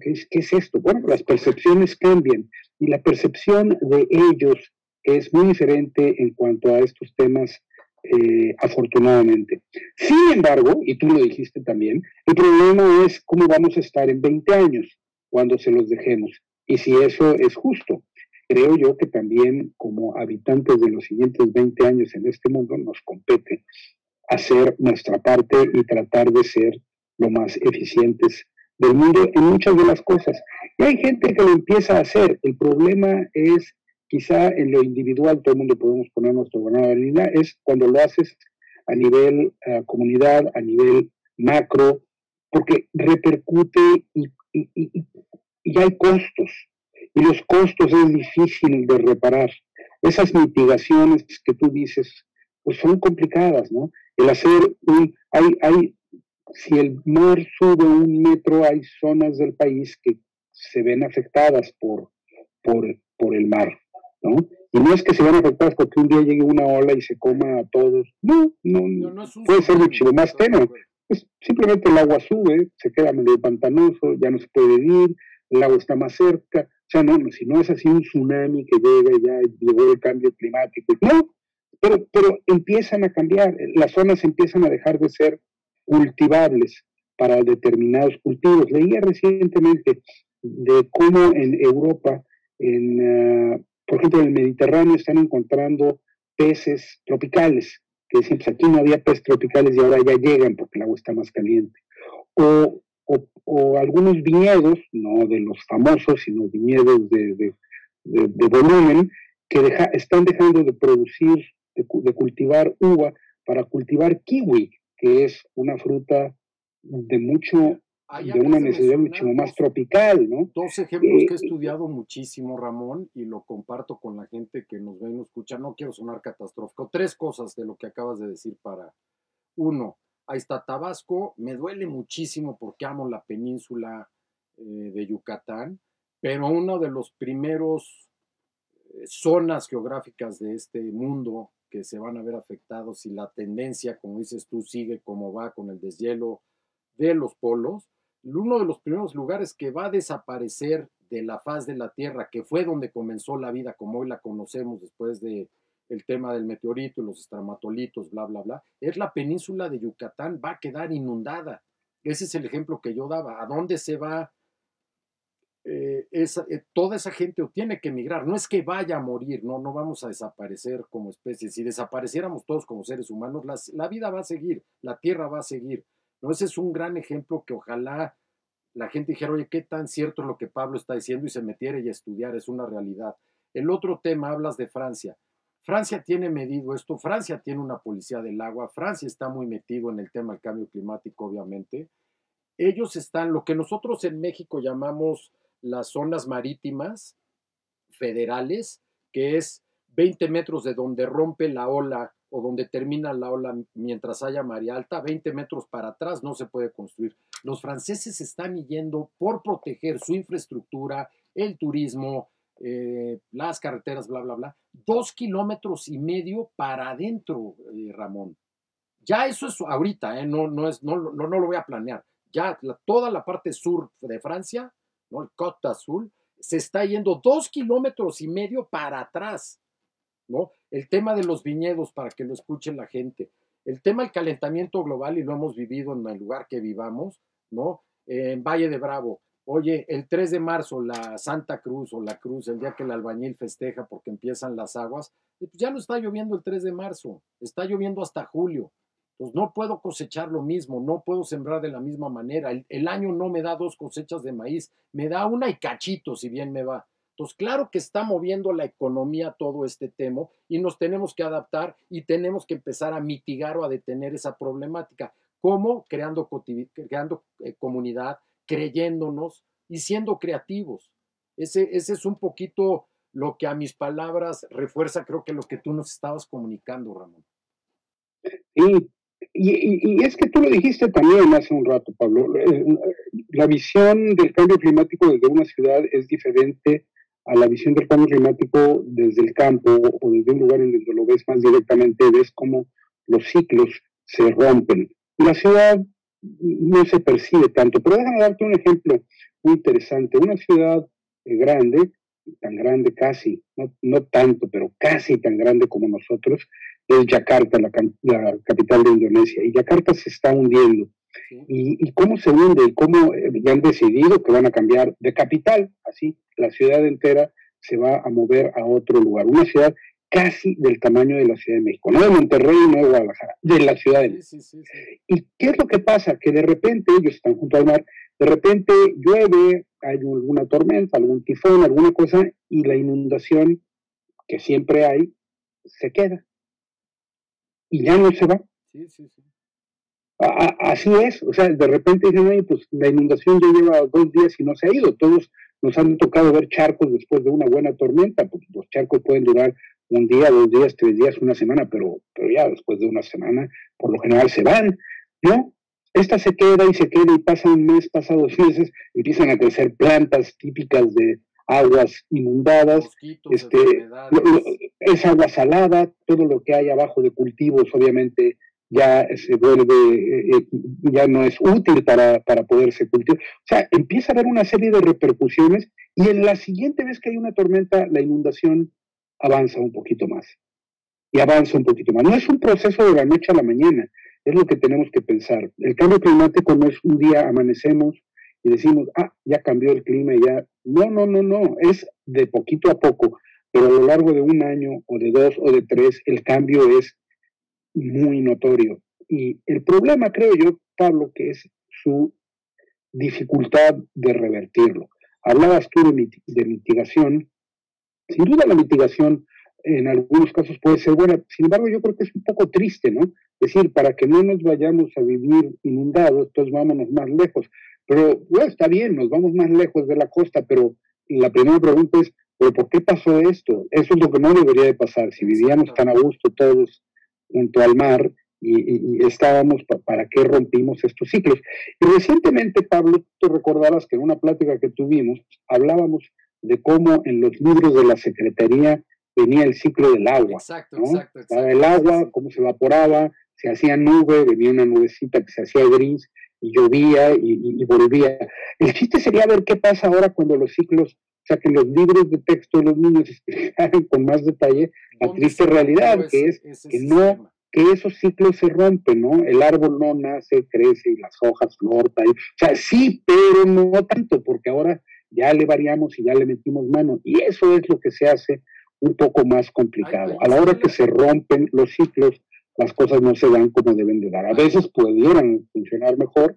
¿qué es, ¿qué es esto? Bueno, las percepciones cambian y la percepción de ellos es muy diferente en cuanto a estos temas, eh, afortunadamente. Sin embargo, y tú lo dijiste también, el problema es cómo vamos a estar en 20 años. Cuando se los dejemos. Y si eso es justo, creo yo que también como habitantes de los siguientes 20 años en este mundo nos compete hacer nuestra parte y tratar de ser lo más eficientes del mundo en muchas de las cosas. Y hay gente que lo empieza a hacer. El problema es quizá en lo individual, todo el mundo podemos poner nuestro granado de arena, es cuando lo haces a nivel uh, comunidad, a nivel macro, porque repercute y, y, y, y, hay costos. Y los costos es difícil de reparar. Esas mitigaciones que tú dices, pues son complicadas, ¿no? El hacer un, hay, hay, si el mar sube un metro, hay zonas del país que se ven afectadas por, por, por el mar, ¿no? Y no es que se van afectadas porque un día llegue una ola y se coma a todos. No, no, no, no puede ser mucho más tenue. Pues simplemente el agua sube, se queda medio pantanoso, ya no se puede vivir, el agua está más cerca. O sea, no, si no es así un tsunami que llega y ya llegó el cambio climático. No, pero, pero empiezan a cambiar, las zonas empiezan a dejar de ser cultivables para determinados cultivos. Leía recientemente de cómo en Europa, en, uh, por ejemplo, en el Mediterráneo están encontrando peces tropicales, que decían, pues aquí no había peces tropicales y ahora ya llegan porque el agua está más caliente. O, o, algunos viñedos, no de los famosos, sino viñedos de, de, de, volumen, que están dejando de producir, de, de cultivar uva para cultivar kiwi, que es una fruta de mucho de una necesidad mucho más tropical, ¿no? Dos ejemplos eh, que he estudiado muchísimo, Ramón, y lo comparto con la gente que nos ve y nos escucha. No quiero sonar catastrófico. Tres cosas de lo que acabas de decir para. Uno, ahí está Tabasco. Me duele muchísimo porque amo la península eh, de Yucatán, pero uno de los primeros eh, zonas geográficas de este mundo que se van a ver afectados si la tendencia, como dices tú, sigue como va con el deshielo de los polos, uno de los primeros lugares que va a desaparecer de la faz de la Tierra, que fue donde comenzó la vida como hoy la conocemos después de el tema del meteorito y los estramatolitos, bla, bla, bla, es la península de Yucatán, va a quedar inundada. Ese es el ejemplo que yo daba. ¿A dónde se va eh, eh, toda esa gente tiene que emigrar? No es que vaya a morir, no, no vamos a desaparecer como especie. Si desapareciéramos todos como seres humanos, la vida va a seguir, la Tierra va a seguir. ¿No? Ese es un gran ejemplo que ojalá la gente dijera, oye, ¿qué tan cierto es lo que Pablo está diciendo? Y se metiera y a estudiar, es una realidad. El otro tema, hablas de Francia. Francia tiene medido esto, Francia tiene una policía del agua, Francia está muy metido en el tema del cambio climático, obviamente. Ellos están, lo que nosotros en México llamamos las zonas marítimas federales, que es 20 metros de donde rompe la ola o donde termina la ola mientras haya maría alta, 20 metros para atrás no se puede construir. Los franceses están yendo por proteger su infraestructura, el turismo, eh, las carreteras, bla, bla, bla, dos kilómetros y medio para adentro, eh, Ramón. Ya eso es ahorita, eh, no, no, es, no, no, lo voy a planear. Ya toda la parte sur de Francia, el Côte Azul, se está yendo dos kilómetros y medio para atrás. ¿No? El tema de los viñedos, para que lo escuchen la gente. El tema del calentamiento global, y lo hemos vivido en el lugar que vivamos, ¿no? En Valle de Bravo. Oye, el 3 de marzo, la Santa Cruz o la Cruz, el día que el albañil festeja porque empiezan las aguas, pues ya no está lloviendo el 3 de marzo, está lloviendo hasta julio. Pues no puedo cosechar lo mismo, no puedo sembrar de la misma manera. El, el, año no me da dos cosechas de maíz, me da una y cachito, si bien me va. Claro que está moviendo la economía todo este tema y nos tenemos que adaptar y tenemos que empezar a mitigar o a detener esa problemática. ¿Cómo? Creando, creando eh, comunidad, creyéndonos y siendo creativos. Ese, ese es un poquito lo que a mis palabras refuerza, creo que lo que tú nos estabas comunicando, Ramón. Y, y, y, es que tú lo dijiste también hace un rato, Pablo. Eh, la visión del cambio climático desde una ciudad es diferente a la visión del cambio climático desde el campo o desde un lugar en donde lo ves más directamente, ves cómo los ciclos se rompen. La ciudad no se percibe tanto, pero déjame darte un ejemplo muy interesante. Una ciudad eh, grande, tan grande casi, no, no, tanto, pero casi tan grande como nosotros, es Yakarta, la, la capital de Indonesia. Y Yakarta se está hundiendo. Y, y, cómo se hunde y cómo eh, ya han decidido que van a cambiar de capital, así la ciudad entera se va a mover a otro lugar, una ciudad casi del tamaño de la Ciudad de México, no de Monterrey, no de Guadalajara, de la Ciudad de México. ¿Y qué es lo que pasa? Que de repente ellos están junto al mar, de repente llueve, hay alguna tormenta, algún tifón, alguna cosa, y la inundación que siempre hay se queda. Y ya no se va. Sí, sí, sí. Así es, o sea, de repente dicen, oye, pues la inundación ya lleva dos días y no se ha ido. Todos nos han tocado ver charcos después de una buena tormenta, porque los charcos pueden durar un día, dos días, tres días, una semana, pero, pero ya después de una semana, por lo general se van, ¿no? Esta se queda y se queda y pasa un mes, pasa dos meses, empiezan a crecer plantas típicas de aguas inundadas, este, es agua salada, todo lo que hay abajo de cultivos obviamente ya se vuelve, eh, eh, ya no es útil para, para poderse cultivar. O sea, empieza a haber una serie de repercusiones y en la siguiente vez que hay una tormenta, la inundación avanza un poquito más. Y avanza un poquito más. No es un proceso de la noche a la mañana, es lo que tenemos que pensar. El cambio climático no es un día amanecemos y decimos, ah, ya cambió el clima y ya. No, no, no, no, es de poquito a poco, pero a lo largo de un año o de dos o de tres, el cambio es muy notorio. Y el problema, creo yo, Pablo, que es su dificultad de revertirlo. Hablabas tú de mitigación, sin duda la mitigación en algunos casos puede ser buena, sin embargo yo creo que es un poco triste, ¿no? Es decir, para que no nos vayamos a vivir inundados, entonces vámonos más lejos. Pero bueno, está bien, nos vamos más lejos de la costa, pero la primera pregunta es, ¿pero por qué pasó esto? Eso es lo que no debería de pasar. Si vivíamos tan a gusto todos junto al mar y, estábamos, ¿para qué rompimos estos ciclos? Y recientemente, Pablo, tú recordarás que en una plática que tuvimos hablábamos de cómo en los libros de la Secretaría venía el ciclo del agua. Exacto, exacto, El agua, cómo se evaporaba, se hacía nube, venía una nubecita que se hacía gris y llovía y, volvía. El chiste sería ver qué pasa ahora cuando los ciclos, o sea, que los libros de texto de los niños explicaran con más detalle la triste realidad, que es que no que esos ciclos se rompen, ¿no? El árbol no nace, crece y las hojas flotan. o sea, sí, pero no tanto, porque ahora ya le variamos y ya le metimos mano. Y eso es lo que se hace un poco más complicado. A la hora que se rompen los ciclos, las cosas no se dan como deben de dar. A veces pudieran funcionar mejor,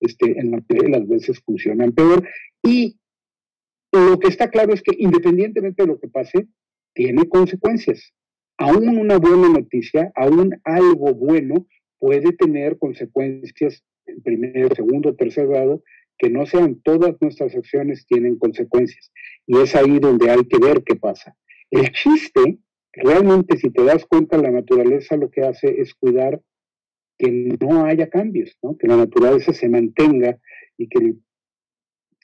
este, en la las veces funcionan peor. Y lo que está claro es que independientemente de lo que pase, tiene consecuencias. Aún una buena noticia, aún algo bueno, puede tener consecuencias en primer, segundo, tercer grado que no sean todas nuestras acciones tienen consecuencias. Y es ahí donde hay que ver qué pasa. El chiste, realmente si te das cuenta, la naturaleza lo que hace es cuidar que no haya cambios, que la naturaleza se mantenga y que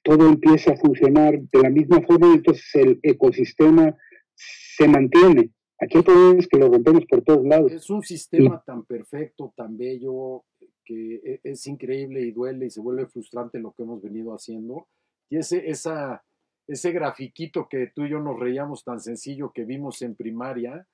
todo empiece a funcionar de la misma forma, entonces el ecosistema se mantiene. Aquí hay que lo rompemos por todos lados. Es un sistema tan perfecto, tan bello, que e, es increíble y duele y se vuelve frustrante lo que hemos venido haciendo. Y ese, esa, ese grafiquito que tú y yo nos reíamos tan sencillo que vimos en primaria,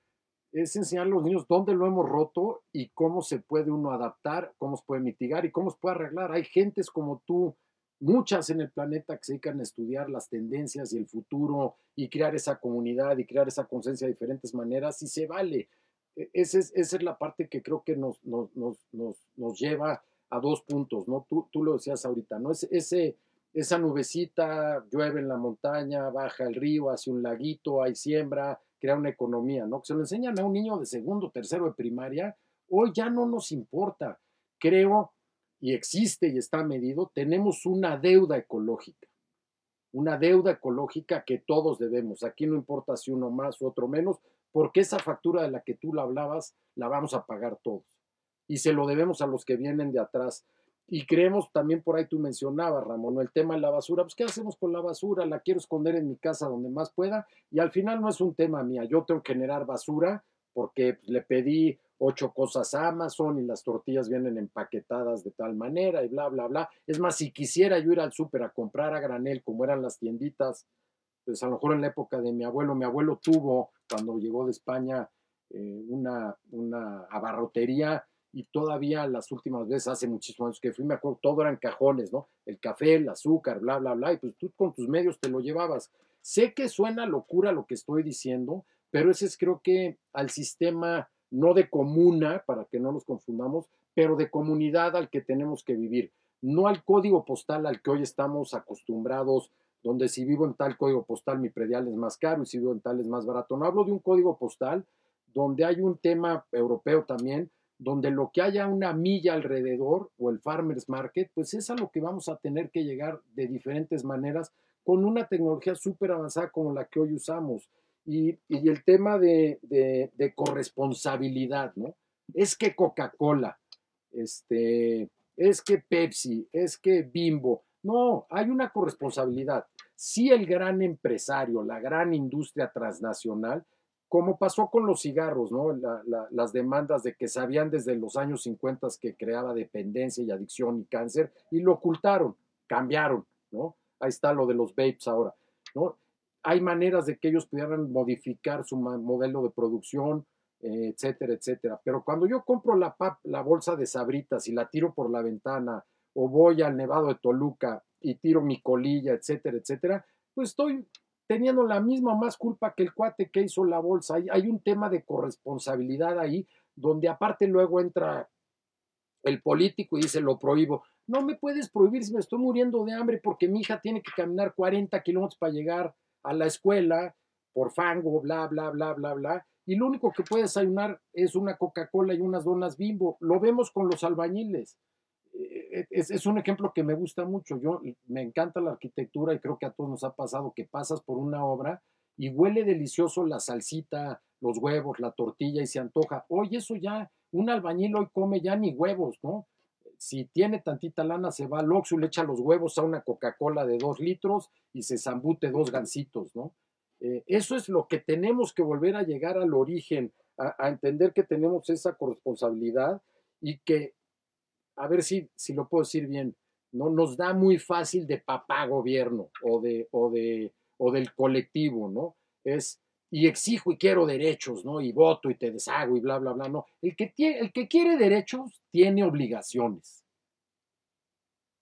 es enseñar a los niños dónde lo hemos roto y cómo se puede uno adaptar, cómo se puede mitigar y cómo se puede arreglar. Hay gentes como tú, muchas en el planeta que se dedican a estudiar las tendencias y el futuro y crear esa comunidad y crear esa conciencia de diferentes maneras y se vale. E, esa es, esa es la parte que creo que nos, nos, nos, nos, lleva a dos puntos, ¿no? Tú, tú lo decías ahorita, ¿no? Ese, ese, esa nubecita, llueve en la montaña, baja el río, hace un laguito, hay siembra, crea una economía, ¿no? Que se lo enseñan a un niño de segundo, tercero de primaria, hoy ya no nos importa. Creo, y existe y está medido, tenemos una deuda ecológica una deuda ecológica que todos debemos. Aquí no importa si uno más u otro menos, porque esa factura de la que tú la hablabas la vamos a pagar todos. Y se lo debemos a los que vienen de atrás. Y creemos también por ahí tú mencionabas, Ramón, el tema de la basura. Pues, ¿qué hacemos con la basura? La quiero esconder en mi casa donde más pueda. Y al final no es un tema mía. Yo tengo que generar basura porque le pedí ocho cosas Amazon y las tortillas vienen empaquetadas de tal manera y bla, bla, bla. Es más, si quisiera yo ir al súper a comprar a granel como eran las tienditas pues a lo mejor en la época de mi abuelo, mi abuelo tuvo, cuando llegó de España, eh, una, una abarrotería y todavía las últimas veces, hace muchísimos años que fui, me acuerdo, todo eran cajones, ¿no? El café, el azúcar, bla, bla, bla, y pues tú con tus medios te lo llevabas. Sé que suena locura lo que estoy diciendo, pero ese es creo que al sistema, no de comuna, para que no nos confundamos, pero de comunidad al que tenemos que vivir, no al código postal al que hoy estamos acostumbrados, donde si vivo en tal código postal mi predial es más caro y si vivo en tal es más barato. No hablo de un código postal donde hay un tema europeo también, donde lo que haya una milla alrededor o el farmers market, pues es a lo que vamos a tener que llegar de diferentes maneras con una tecnología súper avanzada como la que hoy usamos. Y, el tema de, corresponsabilidad, ¿no? Es que Coca-Cola, este, es que Pepsi, es que Bimbo. No, hay una corresponsabilidad. Si el gran empresario, la gran industria transnacional, como pasó con los cigarros, ¿no? las demandas de que sabían desde los años 50 que creaba dependencia y adicción y cáncer y lo ocultaron, cambiaron, ¿no? Ahí está lo de los vapes ahora, ¿no? Hay maneras de que ellos pudieran modificar su modelo de producción, eh, etcétera, etcétera. Pero cuando yo compro la, la bolsa de sabritas y la tiro por la ventana o voy al Nevado de Toluca y tiro mi colilla, etcétera, etcétera, pues estoy teniendo la misma más culpa que el cuate que hizo la bolsa. Hay, hay un tema de corresponsabilidad ahí, donde aparte luego entra el político y dice, lo prohíbo. No me puedes prohibir si me estoy muriendo de hambre porque mi hija tiene que caminar 40 kilómetros para llegar a la escuela por fango, bla, bla, bla, bla, bla. Y lo único que puede desayunar es una Coca-Cola y unas donas bimbo. Lo vemos con los albañiles. Eh, es, un ejemplo que me gusta mucho. Yo me encanta la arquitectura y creo que a todos nos ha pasado que pasas por una obra y huele delicioso la salsita, los huevos, la tortilla y se antoja. Oye, eso ya, un albañil hoy come ya ni huevos, ¿no? Si tiene tantita lana, se va al Oxxo, le echa los huevos a una Coca-Cola de dos litros y se zambute dos gancitos, ¿no? Eh, eso es lo que tenemos que volver a llegar al origen, a entender que tenemos esa corresponsabilidad y que a ver si, si lo puedo decir bien, no nos da muy fácil de papá gobierno o de, o de, o del colectivo, ¿no? Es, y exijo y quiero derechos, ¿no? Y voto y te deshago y bla, bla, bla, no. El que, tiene, el que quiere derechos tiene obligaciones.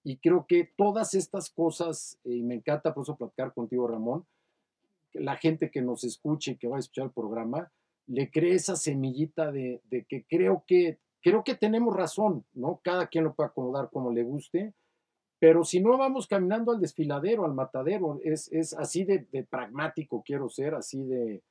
Y creo que todas estas cosas, y me encanta por eso platicar contigo, Ramón, la gente que nos escuche y que va a escuchar el programa, le cree esa semillita de, de que creo que creo que tenemos razón, ¿no? Cada quien lo puede acomodar como le guste, pero si no vamos caminando al desfiladero, al matadero, es, así de, pragmático quiero ser, así de,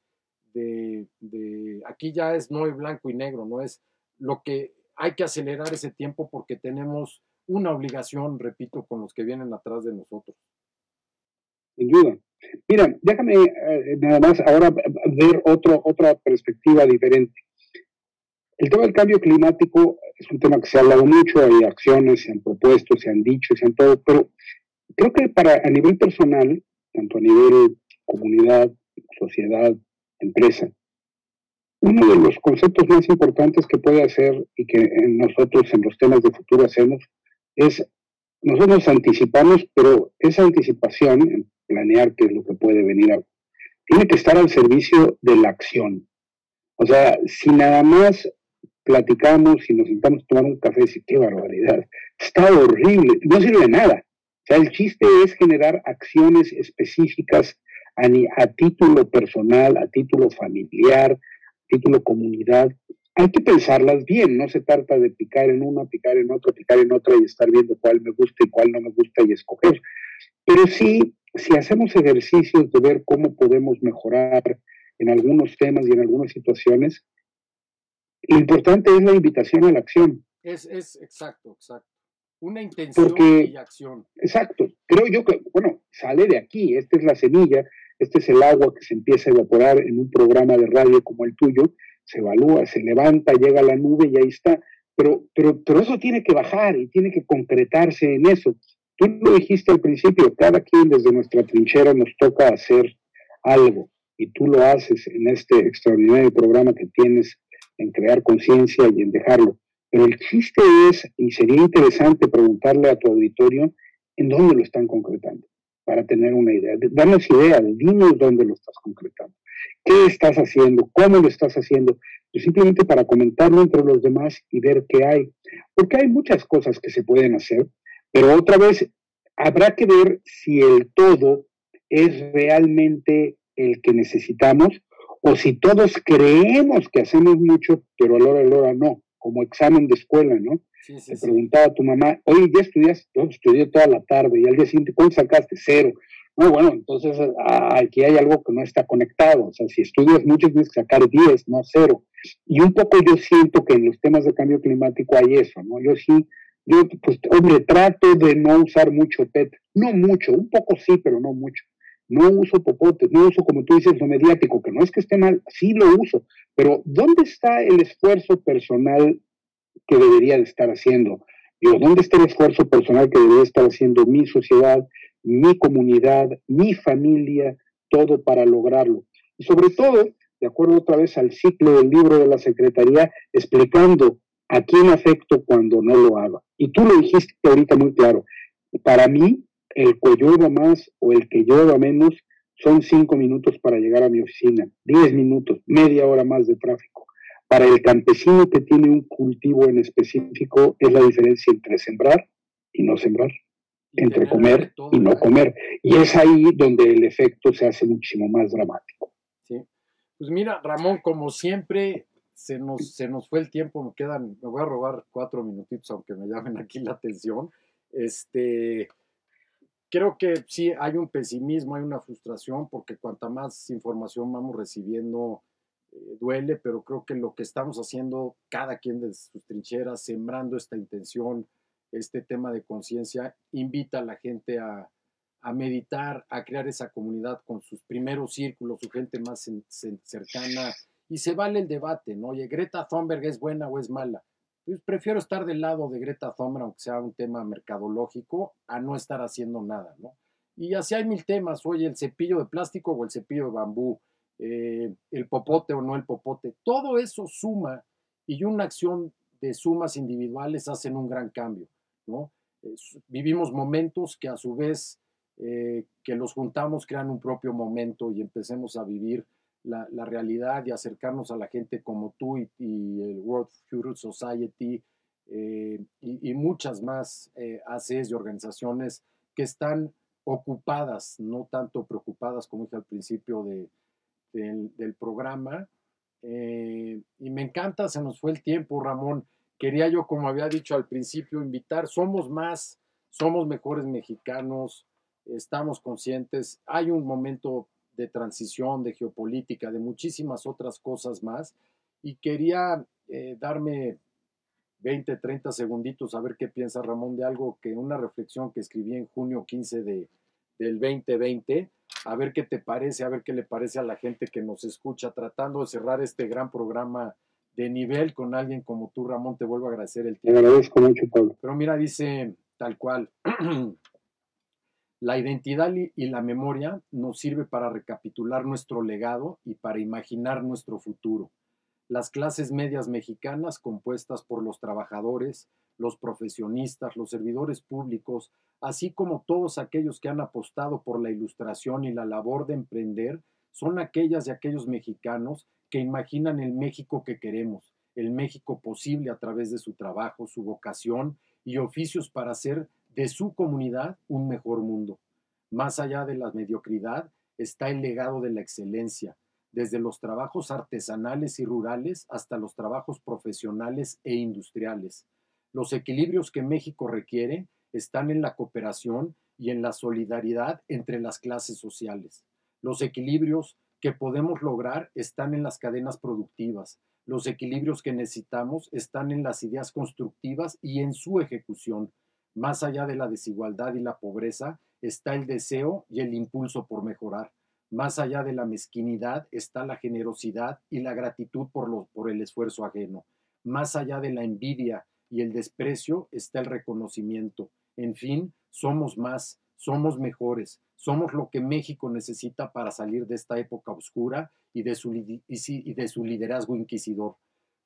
de, aquí ya es no es blanco y negro, no es lo que hay que acelerar ese tiempo porque tenemos una obligación, repito, con los que vienen atrás de nosotros. Sin duda. Mira, déjame eh, nada más ahora ver otro, otra perspectiva diferente. El tema del cambio climático es un tema que se ha hablado mucho, hay acciones, se han propuesto, se han dicho, se han todo, pero creo que para a nivel personal, tanto a nivel comunidad, sociedad, empresa, uno de los conceptos más importantes que puede hacer y que nosotros en los temas de futuro hacemos es, nosotros nos anticipamos, pero esa anticipación, planear qué es lo que puede venir, tiene que estar al servicio de la acción. O sea, si nada más platicamos y nos sentamos a tomar un café, y qué barbaridad, está horrible, no sirve de nada. O sea, el chiste es generar acciones específicas a, a título personal, a título familiar, a título comunidad. Hay que pensarlas bien, no se trata de picar en una, picar en otra, picar en otra y estar viendo cuál me gusta y cuál no me gusta y escoger. Pero sí, si hacemos ejercicios de ver cómo podemos mejorar en algunos temas y en algunas situaciones, lo importante es la invitación a la acción. Es, es exacto, exacto. Una intención y acción. Exacto. Creo yo que, bueno, sale de aquí. Esta es la semilla, este es el agua que se empieza a evaporar en un programa de radio como el tuyo. Se evalúa, se levanta, llega a la nube y ahí está. Pero, pero, pero eso tiene que bajar y tiene que concretarse en eso. Tú lo dijiste al principio, cada quien desde nuestra trinchera nos toca hacer algo y tú lo haces en este extraordinario programa que tienes en crear conciencia y en dejarlo. Pero el chiste es, y sería interesante preguntarle a tu auditorio, en dónde lo están concretando, para tener una idea. Danos idea, dinos dónde lo estás concretando. ¿Qué estás haciendo? ¿Cómo lo estás haciendo? Simplemente para comentarlo entre los demás y ver qué hay. Porque hay muchas cosas que se pueden hacer, pero otra vez habrá que ver si el todo es realmente el que necesitamos o si todos creemos que hacemos mucho, pero a la hora a la hora no, como examen de escuela, ¿no? Sí, Te preguntaba a tu mamá, oye, ¿ya estudias? Yo estudié toda la tarde y al día siguiente, ¿cuánto sacaste? Cero. No, bueno, entonces ah, aquí hay algo que no está conectado. O sea, si estudias mucho, tienes que sacar 10, no cero. Y un poco yo siento que en los temas de cambio climático hay eso, ¿no? Yo sí, yo, pues, hombre, trato de no usar mucho PET. No mucho, un poco sí, pero no mucho. No uso popotes, no uso, como tú dices, lo mediático, que no es que esté mal, sí lo uso. Pero ¿dónde está el esfuerzo personal que debería de estar haciendo? Digo, ¿dónde está el esfuerzo personal que debería estar haciendo mi sociedad, mi comunidad, mi familia, todo para lograrlo? Y sobre todo, de acuerdo otra vez al ciclo del libro de la Secretaría, explicando a quién afecto cuando no lo haga. Y tú lo dijiste ahorita muy claro. Para mí, el que llueva más o el que llueva menos son cinco minutos para llegar a mi oficina, diez minutos, media hora más de tráfico. Para el campesino que tiene un cultivo en específico es la diferencia entre sembrar y no sembrar, entre comer y no comer. Y es ahí donde el efecto se hace muchísimo más dramático. Sí. Pues mira, Ramón, como siempre, se nos, se nos fue el tiempo, me quedan, me voy a robar cuatro minutitos, aunque me llamen aquí la atención. Este, creo que sí hay un pesimismo, hay una frustración, porque cuanta más información vamos recibiendo, eh, duele, pero creo que lo que estamos haciendo, cada quien de sus trincheras, sembrando esta intención, este tema de conciencia, invita a la gente a, meditar, a crear esa comunidad con sus primeros círculos, su gente más cercana, y se vale el debate, ¿no? Oye, Greta Thunberg es buena o es mala. Pues prefiero estar del lado de Greta Thunberg, aunque sea un tema mercadológico, a no estar haciendo nada, ¿no? Y así hay mil temas, oye, el cepillo de plástico o el cepillo de bambú, eh, el popote o no el popote, todo eso suma y una acción de sumas individuales hacen un gran cambio, ¿no? vivimos momentos que a su vez eh, que los juntamos crean un propio momento y empecemos a vivir la, realidad y acercarnos a la gente como tú y, el World Future Society eh, y, muchas más eh, y organizaciones que están ocupadas, no tanto preocupadas como dije al principio de, del, programa. Eh, y me encanta, se nos fue el tiempo, Ramón. Quería yo, como había dicho al principio, invitar, somos más, somos mejores mexicanos, estamos conscientes, hay un momento de transición, de geopolítica, de muchísimas otras cosas más. Y quería eh, darme 20, 30 segunditos a ver qué piensa Ramón de algo que una reflexión que escribí en junio 15 de, del 2020, a ver qué te parece, a ver qué le parece a la gente que nos escucha, tratando de cerrar este gran programa de nivel con alguien como tú, Ramón, te vuelvo a agradecer el tiempo. Te agradezco mucho, Pablo. Pero mira, dice tal cual, La identidad y la memoria nos sirve para recapitular nuestro legado y para imaginar nuestro futuro. Las clases medias mexicanas, compuestas por los trabajadores, los profesionistas, los servidores públicos, así como todos aquellos que han apostado por la ilustración y la labor de emprender, son aquellas y aquellos mexicanos que imaginan el México que queremos, el México posible a través de su trabajo, su vocación y oficios para hacer de su comunidad un mejor mundo. Más allá de la mediocridad está el legado de la excelencia, desde los trabajos artesanales y rurales hasta los trabajos profesionales e industriales. Los equilibrios que México requiere están en la cooperación y en la solidaridad entre las clases sociales. Los equilibrios que podemos lograr están en las cadenas productivas. Los equilibrios que necesitamos están en las ideas constructivas y en su ejecución. Más allá de la desigualdad y la pobreza está el deseo y el impulso por mejorar. Más allá de la mezquinidad está la generosidad y la gratitud por, el esfuerzo ajeno. Más allá de la envidia y el desprecio está el reconocimiento. En fin, somos más, somos mejores, somos lo que México necesita para salir de esta época oscura y de su liderazgo inquisidor.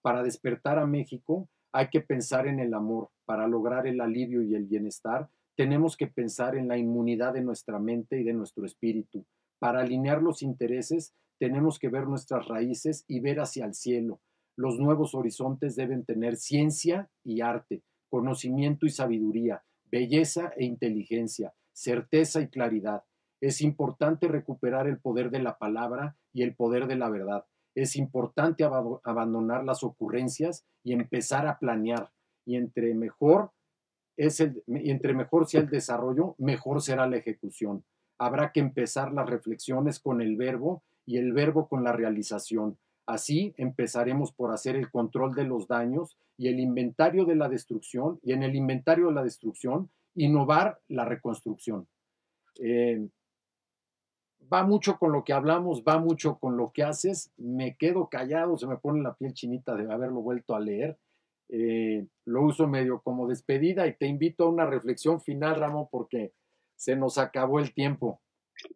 Para despertar a México hay que pensar en el amor. Para lograr el alivio y el bienestar, tenemos que pensar en la inmunidad de nuestra mente y de nuestro espíritu. Para alinear los intereses, tenemos que ver nuestras raíces y ver hacia el cielo. Los nuevos horizontes deben tener ciencia y arte, conocimiento y sabiduría, belleza e inteligencia, certeza y claridad. Es importante recuperar el poder de la palabra y el poder de la verdad. Es importante abandonar las ocurrencias y empezar a planear. Y entre mejor es el, entre mejor sea el desarrollo, mejor será la ejecución. Habrá que empezar las reflexiones con el verbo y el verbo con la realización. Así empezaremos por hacer el control de los daños y el inventario de la destrucción, y en el inventario de la destrucción, innovar la reconstrucción. Eh, va mucho con lo que hablamos, va mucho con lo que haces. Me quedo callado, se me pone la piel chinita de haberlo vuelto a leer. Eh, lo uso medio como despedida y te invito a una reflexión final, Ramón, porque se nos acabó el tiempo.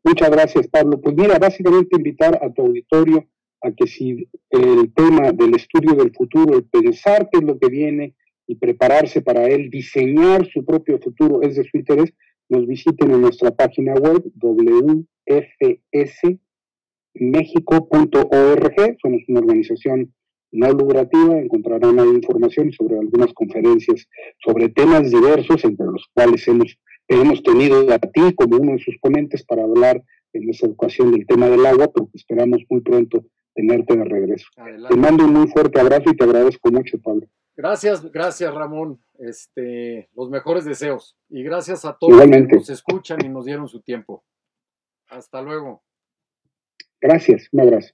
Muchas gracias, Pablo. Pues mira, básicamente invitar a tu auditorio a que si el tema del estudio del futuro, el pensar qué es lo que viene y prepararse para él, diseñar su propio futuro es de su interés, nos visiten en nuestra página web wfsmexico.org. Somos una organización no lucrativa, encontrarán ahí información sobre algunas conferencias sobre temas diversos, entre los cuales hemos, hemos tenido a ti como uno de sus ponentes para hablar en nuestra educación del tema del agua, pero esperamos muy pronto tenerte de regreso. Te mando un muy fuerte abrazo y te agradezco mucho, Pablo. Gracias, gracias Ramón. Este, los mejores deseos. Y gracias a todos los que nos escuchan y nos dieron su tiempo. Hasta luego. Gracias, un abrazo.